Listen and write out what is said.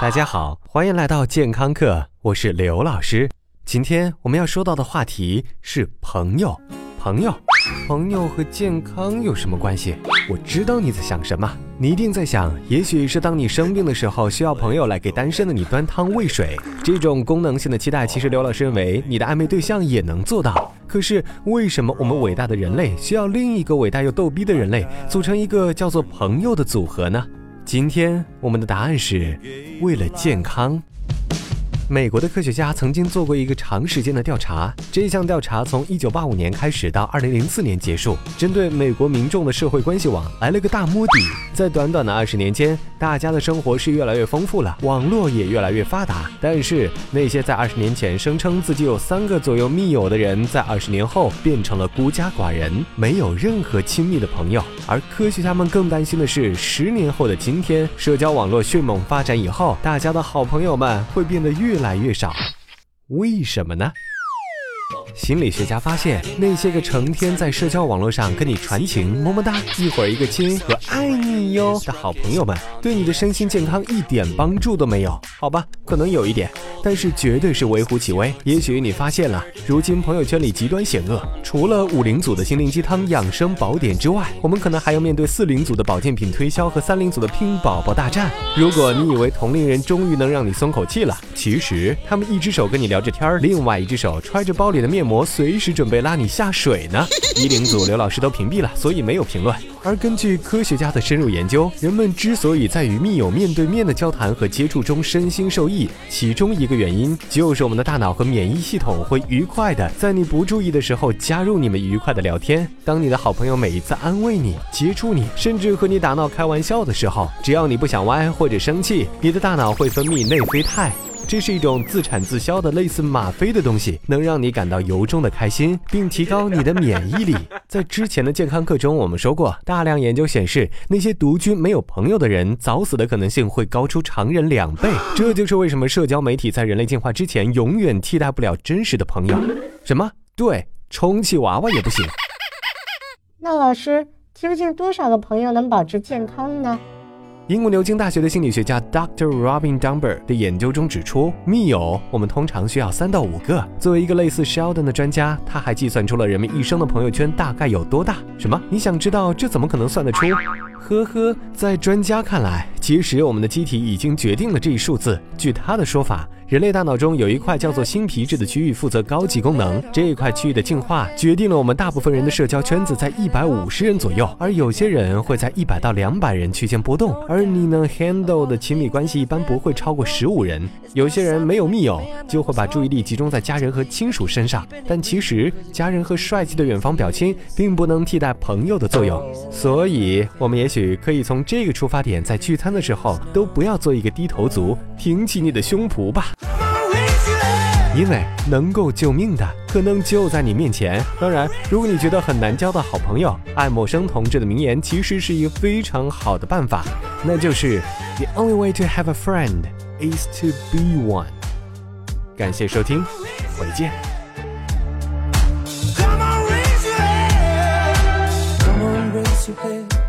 大家好，欢迎来到健康课，我是刘老师。今天我们要说到的话题是朋友。朋友，朋友和健康有什么关系？我知道你在想什么，你一定在想，也许是当你生病的时候，需要朋友来给单身的你端汤喂水。这种功能性的期待，其实刘老师认为你的暧昧对象也能做到。可是为什么我们伟大的人类需要另一个伟大又逗逼的人类组成一个叫做朋友的组合呢？今天我们的答案是为了健康。美国的科学家曾经做过一个长时间的调查，这项调查从1985年开始到2004年结束，针对美国民众的社会关系网来了个大摸底。在短短的二十年间，大家的生活是越来越丰富了，网络也越来越发达。但是那些在二十年前声称自己有三个左右密友的人，在二十年后变成了孤家寡人，没有任何亲密的朋友。而科学家们更担心的是，十年后的今天，社交网络迅猛发展以后，大家的好朋友们会变得越。越来越少，为什么呢？心理学家发现，那些个成天在社交网络上跟你传情、么么哒，一会儿一个亲和爱你哟的好朋友们，对你的身心健康一点帮助都没有。好吧，可能有一点。但是绝对是微乎其微。也许你发现了，如今朋友圈里极端险恶，除了五零组的心灵鸡汤养生宝典之外，我们可能还要面对四零组的保健品推销和三零组的拼宝宝大战。如果你以为同龄人终于能让你松口气了，其实他们一只手跟你聊着天儿，另外一只手揣着包里的面膜，随时准备拉你下水呢。一零组刘老师都屏蔽了，所以没有评论。而根据科学家的深入研究，人们之所以在与密友面对面的交谈和接触中身心受益，其中一个原因就是我们的大脑和免疫系统会愉快的在你不注意的时候加入你们愉快的聊天。当你的好朋友每一次安慰你、接触你，甚至和你打闹开玩笑的时候，只要你不想歪或者生气，你的大脑会分泌内啡肽。这是一种自产自销的类似吗啡的东西，能让你感到由衷的开心，并提高你的免疫力。在之前的健康课中，我们说过，大量研究显示，那些独居没有朋友的人，早死的可能性会高出常人两倍。这就是为什么社交媒体在人类进化之前，永远替代不了真实的朋友。什么？对，充气娃娃也不行。那老师，究竟多少个朋友能保持健康呢？英国牛津大学的心理学家 Doctor Robin Dunbar 的研究中指出，密友我们通常需要三到五个。作为一个类似 Sheldon 的专家，他还计算出了人们一生的朋友圈大概有多大。什么？你想知道这怎么可能算得出？呵呵，在专家看来，其实我们的机体已经决定了这一数字。据他的说法。人类大脑中有一块叫做新皮质的区域，负责高级功能。这一块区域的进化决定了我们大部分人的社交圈子在一百五十人左右，而有些人会在一百到两百人区间波动。而你能 handle 的亲密关系一般不会超过十五人。有些人没有密友，就会把注意力集中在家人和亲属身上。但其实，家人和帅气的远方表亲并不能替代朋友的作用。所以，我们也许可以从这个出发点，在聚餐的时候都不要做一个低头族，挺起你的胸脯吧。因为能够救命的可能就在你面前。当然，如果你觉得很难交到好朋友，爱默生同志的名言其实是一个非常好的办法，那就是 The only way to have a friend is to be one。感谢收听，回见。Come on, raise your